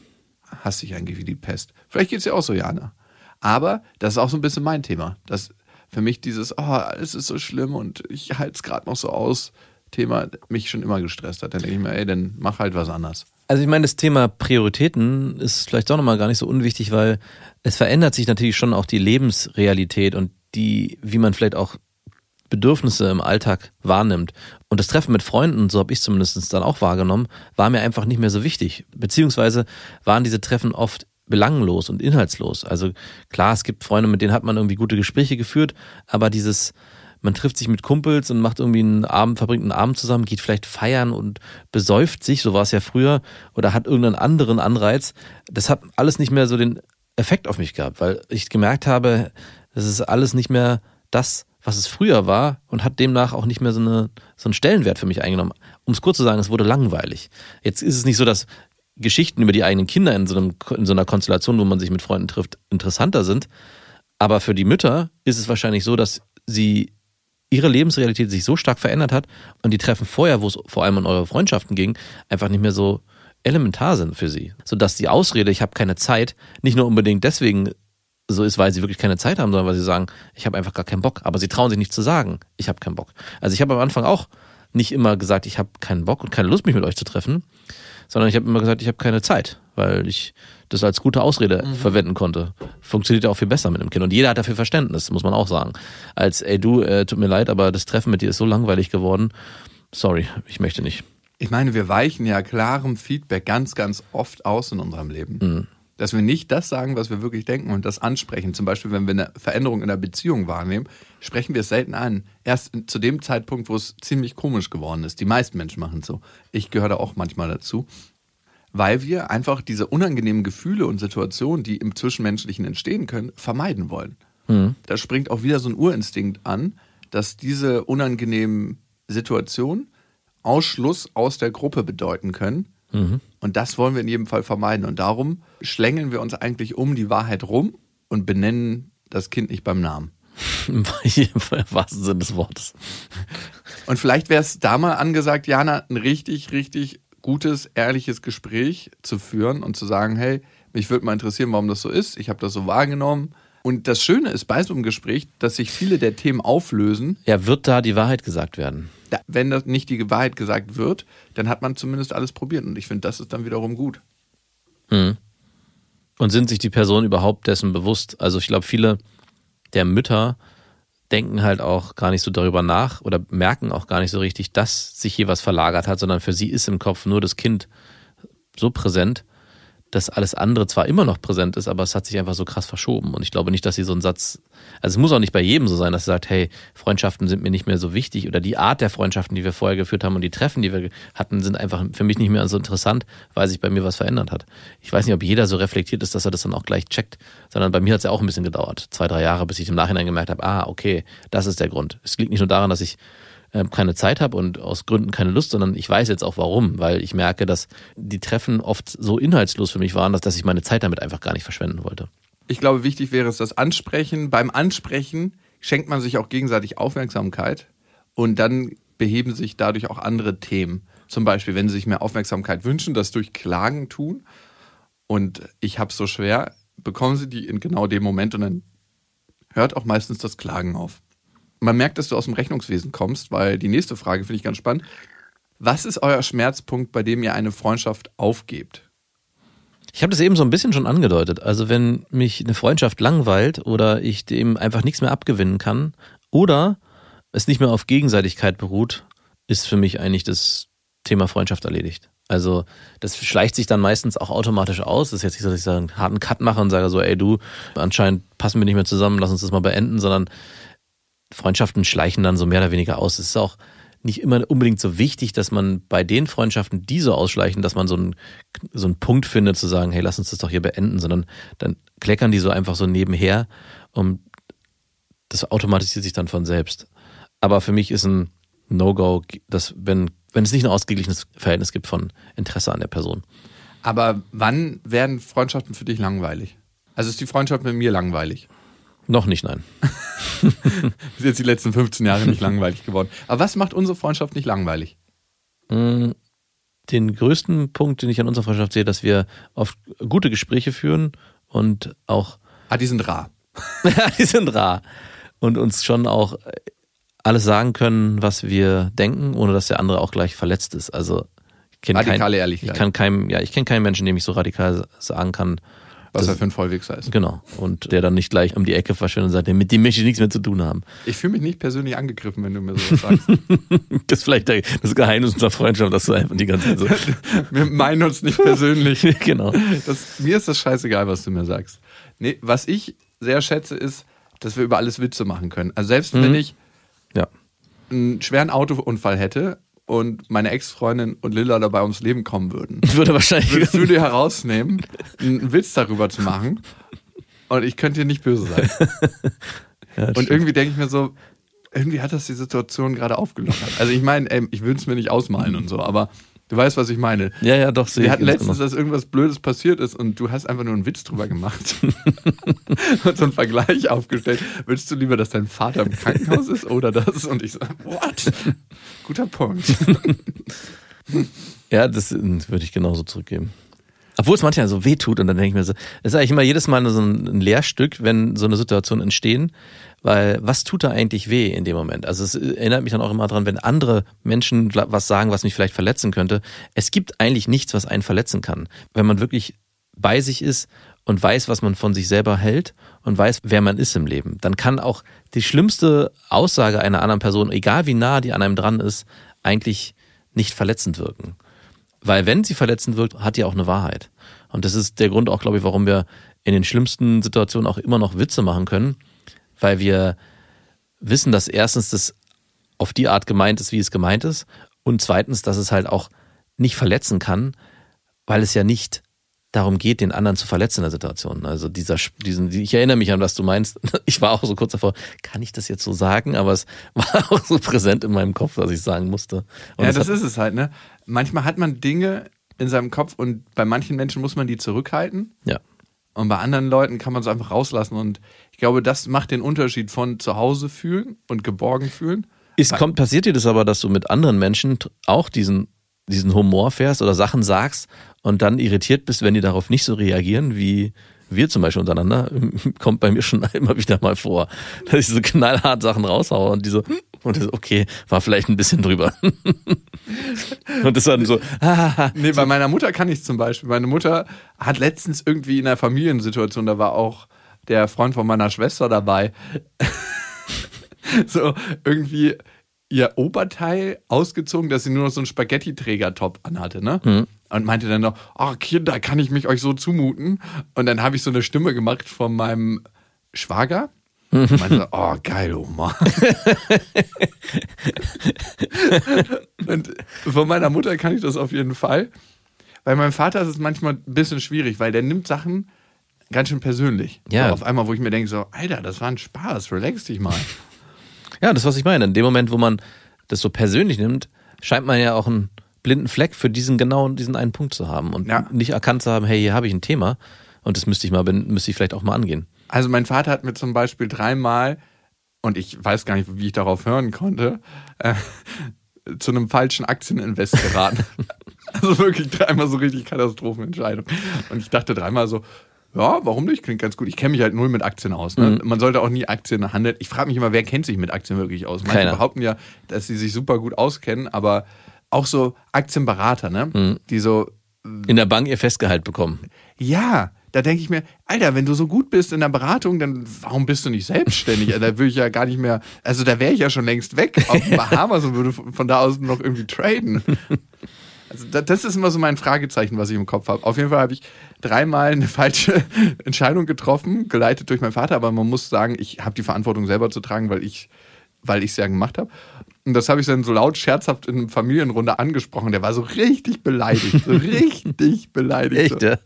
E: Hasse ich eigentlich wie die Pest. Vielleicht geht es ja auch so, Jana. Aber das ist auch so ein bisschen mein Thema. Das für mich dieses, oh, alles ist so schlimm und ich halte es gerade noch so aus, Thema mich schon immer gestresst hat. Dann denke ich mir, ey, dann mach halt was anderes.
D: Also ich meine, das Thema Prioritäten ist vielleicht auch nochmal gar nicht so unwichtig, weil es verändert sich natürlich schon auch die Lebensrealität und die, wie man vielleicht auch Bedürfnisse im Alltag wahrnimmt. Und das Treffen mit Freunden, so habe ich zumindest dann auch wahrgenommen, war mir einfach nicht mehr so wichtig. Beziehungsweise waren diese Treffen oft belanglos und inhaltslos. Also klar, es gibt Freunde, mit denen hat man irgendwie gute Gespräche geführt, aber dieses, man trifft sich mit Kumpels und macht irgendwie einen Abend, verbringt einen Abend zusammen, geht vielleicht feiern und besäuft sich, so war es ja früher, oder hat irgendeinen anderen Anreiz. Das hat alles nicht mehr so den Effekt auf mich gehabt, weil ich gemerkt habe, das ist alles nicht mehr das, was es früher war und hat demnach auch nicht mehr so, eine, so einen Stellenwert für mich eingenommen. Um es kurz zu sagen, es wurde langweilig. Jetzt ist es nicht so, dass Geschichten über die eigenen Kinder in so, einem, in so einer Konstellation, wo man sich mit Freunden trifft, interessanter sind. Aber für die Mütter ist es wahrscheinlich so, dass sie ihre Lebensrealität sich so stark verändert hat und die Treffen vorher, wo es vor allem um eure Freundschaften ging, einfach nicht mehr so elementar sind für sie. Sodass die Ausrede, ich habe keine Zeit, nicht nur unbedingt deswegen so ist, weil sie wirklich keine Zeit haben, sondern weil sie sagen, ich habe einfach gar keinen Bock. Aber sie trauen sich nicht zu sagen, ich habe keinen Bock. Also ich habe am Anfang auch nicht immer gesagt, ich habe keinen Bock und keine Lust, mich mit euch zu treffen, sondern ich habe immer gesagt, ich habe keine Zeit, weil ich das als gute Ausrede verwenden konnte. Funktioniert ja auch viel besser mit einem Kind. Und jeder hat dafür Verständnis, muss man auch sagen. Als, ey du, äh, tut mir leid, aber das Treffen mit dir ist so langweilig geworden. Sorry, ich möchte nicht.
E: Ich meine, wir weichen ja klarem Feedback ganz, ganz oft aus in unserem Leben. Dass wir nicht das sagen, was wir wirklich denken und das ansprechen. Zum Beispiel, wenn wir eine Veränderung in der Beziehung wahrnehmen, sprechen wir es selten an. Erst zu dem Zeitpunkt, wo es ziemlich komisch geworden ist. Die meisten Menschen machen es so. Ich gehöre da auch manchmal dazu. Weil wir einfach diese unangenehmen Gefühle und Situationen, die im Zwischenmenschlichen entstehen können, vermeiden wollen. Da springt auch wieder so ein Urinstinkt an, dass diese unangenehmen Situationen Ausschluss aus der Gruppe bedeuten können. Und das wollen wir in jedem Fall vermeiden. Und darum schlängeln wir uns eigentlich um die Wahrheit rum und benennen das Kind nicht beim Namen. <laughs>
D: Im wahrsten Sinne des Wortes.
E: Und vielleicht wäre es da mal angesagt, Jana, ein richtig, richtig gutes, ehrliches Gespräch zu führen und zu sagen, hey, mich würde mal interessieren, warum das so ist. Ich habe das so wahrgenommen. Und das Schöne ist bei so einem Gespräch, dass sich viele der Themen auflösen.
D: Ja, wird da die Wahrheit gesagt werden?
E: Da- Wenn das nicht die Wahrheit gesagt wird, dann hat man zumindest alles probiert. Und ich finde, das ist dann wiederum gut.
D: Und sind sich die Personen überhaupt dessen bewusst? Also ich glaube, viele der Mütter denken halt auch gar nicht so darüber nach oder merken auch gar nicht so richtig, dass sich hier was verlagert hat, sondern für sie ist im Kopf nur das Kind so präsent, dass alles andere zwar immer noch präsent ist, aber es hat sich einfach so krass verschoben. Und ich glaube nicht, dass sie so einen Satz, also es muss auch nicht bei jedem so sein, dass sie sagt, hey, Freundschaften sind mir nicht mehr so wichtig oder die Art der Freundschaften, die wir vorher geführt haben und die Treffen, die wir hatten, sind einfach für mich nicht mehr so interessant, weil sich bei mir was verändert hat. Ich weiß nicht, ob jeder so reflektiert ist, dass er das dann auch gleich checkt, sondern bei mir hat es ja auch ein bisschen gedauert. Zwei, drei Jahre, bis ich im Nachhinein gemerkt habe, ah, okay, das ist der Grund. Es liegt nicht nur daran, dass ich keine Zeit habe und aus Gründen keine Lust, sondern ich weiß jetzt auch warum, weil ich merke, dass die Treffen oft so inhaltslos für mich waren, dass, dass ich meine Zeit damit einfach gar nicht verschwenden wollte.
E: Ich glaube, wichtig wäre es das Ansprechen. Beim Ansprechen schenkt man sich auch gegenseitig Aufmerksamkeit und dann beheben sich dadurch auch andere Themen. Zum Beispiel, wenn sie sich mehr Aufmerksamkeit wünschen, das durch Klagen tun und ich habe so schwer, bekommen sie die in genau dem Moment und dann hört auch meistens das Klagen auf. Man merkt, dass du aus dem Rechnungswesen kommst, weil die nächste Frage finde ich ganz spannend. Was ist euer Schmerzpunkt, bei dem ihr eine Freundschaft aufgebt?
D: Ich habe das eben so ein bisschen schon angedeutet. Also wenn mich eine Freundschaft langweilt oder ich dem einfach nichts mehr abgewinnen kann oder es nicht mehr auf Gegenseitigkeit beruht, ist für mich eigentlich das Thema Freundschaft erledigt. Also das schleicht sich dann meistens auch automatisch aus. Das ist jetzt nicht so, dass ich einen harten Cut mache und sage so, ey du, anscheinend passen wir nicht mehr zusammen, lass uns das mal beenden, sondern Freundschaften schleichen dann so mehr oder weniger aus. Es ist auch nicht immer unbedingt so wichtig, dass man bei den Freundschaften, die so ausschleichen, dass man so einen, so einen Punkt findet, zu sagen, hey, lass uns das doch hier beenden, sondern dann kleckern die so einfach so nebenher und das automatisiert sich dann von selbst. Aber für mich ist ein No-Go, dass wenn, wenn es nicht ein ausgeglichenes Verhältnis gibt von Interesse an der Person.
E: Aber wann werden Freundschaften für dich langweilig? Also ist die Freundschaft mit mir langweilig?
D: Noch nicht, nein. <laughs>
E: Ist jetzt die letzten 15 Jahre nicht langweilig geworden. Aber was macht unsere Freundschaft nicht langweilig?
D: Mm, Den größten Punkt, den ich an unserer Freundschaft sehe, dass wir oft gute Gespräche führen und auch
E: Ah, die sind rar. <laughs>
D: die sind rar und uns schon auch alles sagen können, was wir denken, ohne dass der andere auch gleich verletzt ist. Also ich kenne
E: Radikale
D: keinen,
E: Ehrlichkeit.
D: ich kann keinem, ja, ich kenne keinen Menschen, dem ich so radikal sagen kann,
E: Was
D: Das-
E: er für ein Vollwichser ist.
D: genau, und der dann nicht gleich um die Ecke verschwindet und sagt, mit dem möchte ich nichts mehr zu tun haben.
E: Ich fühle mich nicht persönlich angegriffen, wenn du mir sowas sagst. <laughs>
D: Das ist vielleicht das Geheimnis unserer Freundschaft, dass du einfach die ganze Zeit so, <laughs>
E: Wir meinen uns nicht persönlich. <laughs>
D: genau.
E: Das, mir ist das scheißegal, was du mir sagst. Nee, was ich sehr schätze, ist, dass wir über alles Witze machen können. Also selbst wenn ich
D: Ja.
E: einen schweren Autounfall hätte und meine Ex-Freundin und Lilla dabei ums Leben kommen würden, <laughs>
D: Würde wahrscheinlich,
E: würdest du dir herausnehmen, einen Witz darüber zu machen und ich könnte dir nicht böse sein. <laughs>
D: Ja,
E: Und
D: stimmt.
E: irgendwie denke ich mir so, irgendwie hat das die Situation gerade aufgelockert. Also ich meine, ich will es mir nicht ausmalen und so, aber du weißt, was ich meine.
D: ja, ja, doch, sehe
E: Wir hatten letztens,
D: genau.
E: dass irgendwas Blödes passiert ist und du hast einfach nur einen Witz drüber gemacht <laughs> und so einen Vergleich aufgestellt. Würdest du lieber, dass dein Vater im Krankenhaus ist oder das? Und ich so, what? Guter Punkt.
D: Ja, das äh, würde ich genauso zurückgeben. Obwohl es manchmal so weh tut und dann denke ich mir so, das ist eigentlich immer jedes Mal so ein ein Lehrstück, wenn so eine Situation entstehen, weil was tut da eigentlich weh in dem Moment? Also es erinnert mich dann auch immer dran, wenn andere Menschen was sagen, was mich vielleicht verletzen könnte. Es gibt eigentlich nichts, was einen verletzen kann. Wenn man wirklich bei sich ist und weiß, was man von sich selber hält und weiß, wer man ist im Leben, dann kann auch die schlimmste Aussage einer anderen Person, egal wie nah die an einem dran ist, eigentlich nicht verletzend wirken. Weil wenn sie verletzend wirkt, hat die auch eine Wahrheit. Und das ist der Grund auch, glaube ich, warum wir in den schlimmsten Situationen auch immer noch Witze machen können, weil wir wissen, dass erstens das auf die Art gemeint ist, wie es gemeint ist, und zweitens, dass es halt auch nicht verletzen kann, weil es ja nicht darum geht, den anderen zu verletzen in der Situation. Also dieser, diesen, ich erinnere mich an, was du meinst. <laughs> Ich war auch so kurz davor, kann ich das jetzt so sagen? Aber es <laughs> war auch so präsent in meinem Kopf, dass ich sagen musste. Und
E: ja, das
D: hat,
E: ist es halt, ne? Manchmal hat man Dinge in seinem Kopf und bei manchen Menschen muss man die zurückhalten.
D: ja.
E: Und bei anderen Leuten kann man es einfach rauslassen. Und ich glaube, das macht den Unterschied von zu Hause fühlen und geborgen fühlen.
D: Ist, kommt, passiert dir das aber, dass du mit anderen Menschen auch diesen, diesen Humor fährst oder Sachen sagst und dann irritiert bist, wenn die darauf nicht so reagieren, wie wir zum Beispiel untereinander, <laughs> kommt bei mir schon <laughs> immer wieder mal vor, dass ich so knallhart Sachen raushaue und die so, und das, okay, war vielleicht ein bisschen drüber. <laughs> und das dann so, ah,
E: Nee, bei meiner Mutter kann ich zum Beispiel. Meine Mutter hat letztens irgendwie in einer Familiensituation, da war auch der Freund von meiner Schwester dabei, <laughs> so irgendwie ihr Oberteil ausgezogen, dass sie nur noch so einen Spaghetti-Träger-Top anhatte, ne? Und meinte dann noch, ach Kinder, kann ich mich euch so zumuten? Und dann habe ich so eine Stimme gemacht von meinem Schwager. Und meinte so, oh geil, Oma. <laughs> Und von meiner Mutter kann ich das auf jeden Fall. Bei meinem Vater ist es manchmal ein bisschen schwierig, weil der nimmt Sachen ganz schön persönlich.
D: Ja.
E: So auf einmal, wo ich mir denke, so, Alter, das war ein Spaß, relax dich mal. <laughs>
D: Ja, das ist, was ich meine. In dem Moment, wo man das so persönlich nimmt, scheint man ja auch einen blinden Fleck für diesen genau diesen einen Punkt zu haben und
E: Ja.
D: nicht erkannt zu haben, hey, hier habe ich ein Thema und das müsste ich mal, müsste ich vielleicht auch mal angehen.
E: Also mein Vater hat mir zum Beispiel dreimal, und ich weiß gar nicht, wie ich darauf hören konnte, äh, <laughs> zu einem falschen Aktieninvest geraten. <laughs> also wirklich dreimal so richtig Katastrophenentscheidung. Und ich dachte dreimal so, ja, warum nicht? Klingt ganz gut. Ich kenne mich halt null mit Aktien aus. Ne? Man sollte auch nie Aktien handeln. Ich frage mich immer, wer kennt sich mit Aktien wirklich aus? Manche
D: Keiner.
E: behaupten ja, dass sie sich super gut auskennen, aber auch so Aktienberater, ne? Die so,
D: In der Bank ihr Festgehalt bekommen.
E: ja, da denke ich mir, Alter, wenn du so gut bist in der Beratung, dann warum bist du nicht selbstständig? Da würde ich ja gar nicht mehr, also da wäre ich ja schon längst weg auf Bahamas und würde von da aus noch irgendwie traden. Also da- das ist immer so mein Fragezeichen, was ich im Kopf habe. Auf jeden Fall habe ich dreimal eine falsche <laughs> Entscheidung getroffen, geleitet durch meinen Vater, aber man muss sagen, ich habe die Verantwortung selber zu tragen, weil ich weil ich es ja gemacht habe. Und das habe ich dann so laut scherzhaft in einer Familienrunde angesprochen. Der war so richtig beleidigt, so <laughs> richtig beleidigt.
D: Echt, ja?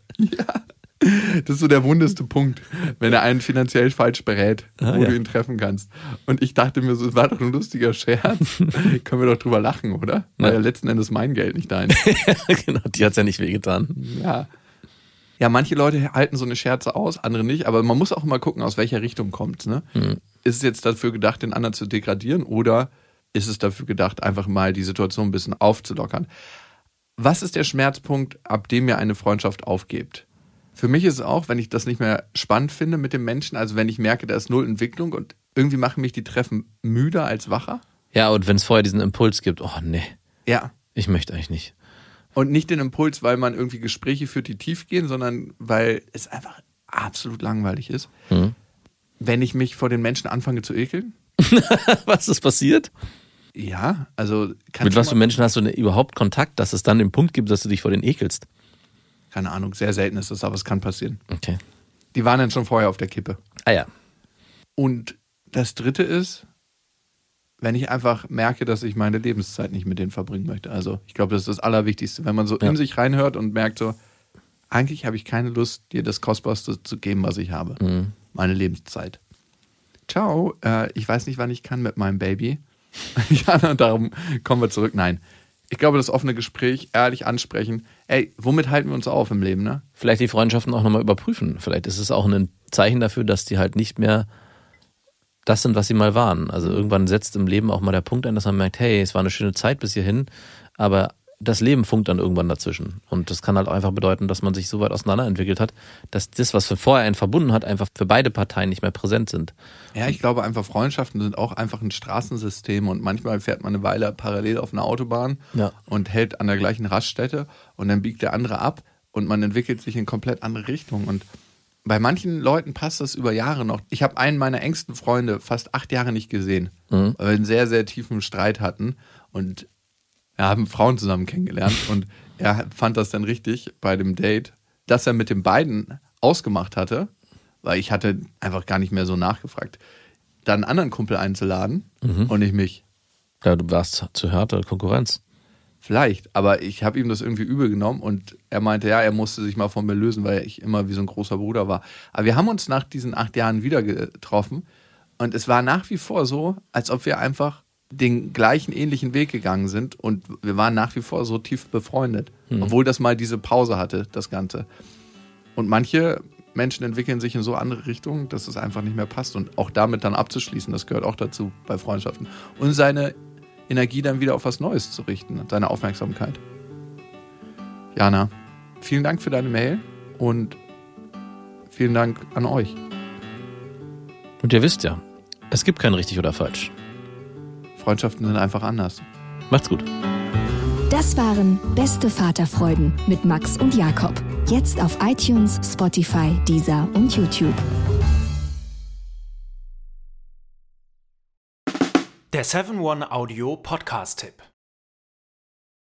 E: Das ist so der wundeste Punkt, wenn er einen finanziell falsch berät, wo
D: Ah, ja.
E: du ihn treffen kannst. Und ich dachte mir so, es war doch ein lustiger Scherz. <laughs> Können wir doch drüber lachen, oder? War ja letzten Endes mein Geld, nicht dein. <laughs>
D: genau, die hat's ja nicht wehgetan.
E: Ja. Ja, manche Leute halten so eine Scherze aus, andere nicht, aber man muss auch immer gucken, aus welcher Richtung kommt's. Ne? Ist es jetzt dafür gedacht, den anderen zu degradieren oder ist es dafür gedacht, einfach mal die Situation ein bisschen aufzulockern? Was ist der Schmerzpunkt, ab dem ihr eine Freundschaft aufgebt? Für mich ist es auch, wenn ich das nicht mehr spannend finde mit dem Menschen, also wenn ich merke, da ist null Entwicklung und irgendwie machen mich die Treffen müder als wacher.
D: Ja, und wenn es vorher diesen Impuls gibt, oh nee,
E: Ja.
D: ich möchte eigentlich nicht.
E: Und nicht den Impuls, weil man irgendwie Gespräche führt, die tief gehen, sondern weil es einfach absolut langweilig ist.
D: Mhm.
E: Wenn ich mich vor den Menschen anfange zu ekeln. <laughs>
D: Was ist passiert?
E: Ja, also kann
D: Mit was für Menschen hast du überhaupt Kontakt, dass es dann den Punkt gibt, dass du dich vor denen ekelst?
E: Keine Ahnung, sehr selten ist das, aber es kann passieren.
D: Okay.
E: Die waren dann schon vorher auf der Kippe.
D: Ah ja.
E: Und das dritte ist, wenn ich einfach merke, dass ich meine Lebenszeit nicht mit denen verbringen möchte. Also ich glaube, das ist das Allerwichtigste. Wenn man so
D: Ja.
E: in sich reinhört und merkt so, eigentlich habe ich keine Lust, dir das Kostbarste zu geben, was ich habe.
D: Mhm.
E: Meine Lebenszeit. Ciao, äh, ich weiß nicht, wann ich kann mit meinem Baby. <laughs> ja, darum kommen wir zurück. Nein. Ich glaube, das offene Gespräch, ehrlich ansprechen. Ey, womit halten wir uns auf im Leben, ne?
D: Vielleicht die Freundschaften auch nochmal überprüfen. Vielleicht ist es auch ein Zeichen dafür, dass die halt nicht mehr das sind, was sie mal waren. Also irgendwann setzt im Leben auch mal der Punkt ein, dass man merkt, hey, es war eine schöne Zeit bis hierhin, aber das Leben funkt dann irgendwann dazwischen. Und das kann halt auch einfach bedeuten, dass man sich so weit auseinanderentwickelt hat, dass das, was vorher einen verbunden hat, einfach für beide Parteien nicht mehr präsent sind.
E: Ja, ich glaube einfach, Freundschaften sind auch einfach ein Straßensystem und manchmal fährt man eine Weile parallel auf einer Autobahn
D: Ja.
E: und hält an der gleichen Raststätte und dann biegt der andere ab und man entwickelt sich in komplett andere Richtung. Und bei manchen Leuten passt das über Jahre noch. Ich habe einen meiner engsten Freunde fast acht Jahre nicht gesehen, weil wir einen sehr, sehr tiefen Streit hatten und wir haben Frauen zusammen kennengelernt und er fand das dann richtig bei dem Date, dass er mit den beiden ausgemacht hatte, weil ich hatte einfach gar nicht mehr so nachgefragt, dann einen anderen Kumpel einzuladen und nicht mich.
D: Ja, du warst zu harte Konkurrenz.
E: Vielleicht, aber ich habe ihm das irgendwie übel genommen und er meinte, ja, er musste sich mal von mir lösen, weil ich immer wie so ein großer Bruder war. Aber wir haben uns nach diesen acht Jahren wieder getroffen und es war nach wie vor so, als ob wir einfach den gleichen ähnlichen Weg gegangen sind und wir waren nach wie vor so tief befreundet, obwohl das mal diese Pause hatte, das Ganze. Und manche Menschen entwickeln sich in so andere Richtungen, dass es einfach nicht mehr passt und auch damit dann abzuschließen, das gehört auch dazu bei Freundschaften. Und seine Energie dann wieder auf was Neues zu richten, seine Aufmerksamkeit. Jana, vielen Dank für deine Mail und vielen Dank an euch.
D: Und ihr wisst ja, es gibt kein richtig oder falsch.
E: Freundschaften sind einfach anders.
D: Macht's gut.
A: Das waren Beste Vaterfreuden mit Max und Jakob. Jetzt auf iTunes, Spotify, Deezer und YouTube.
F: Der 7-One Audio Podcast-Tipp.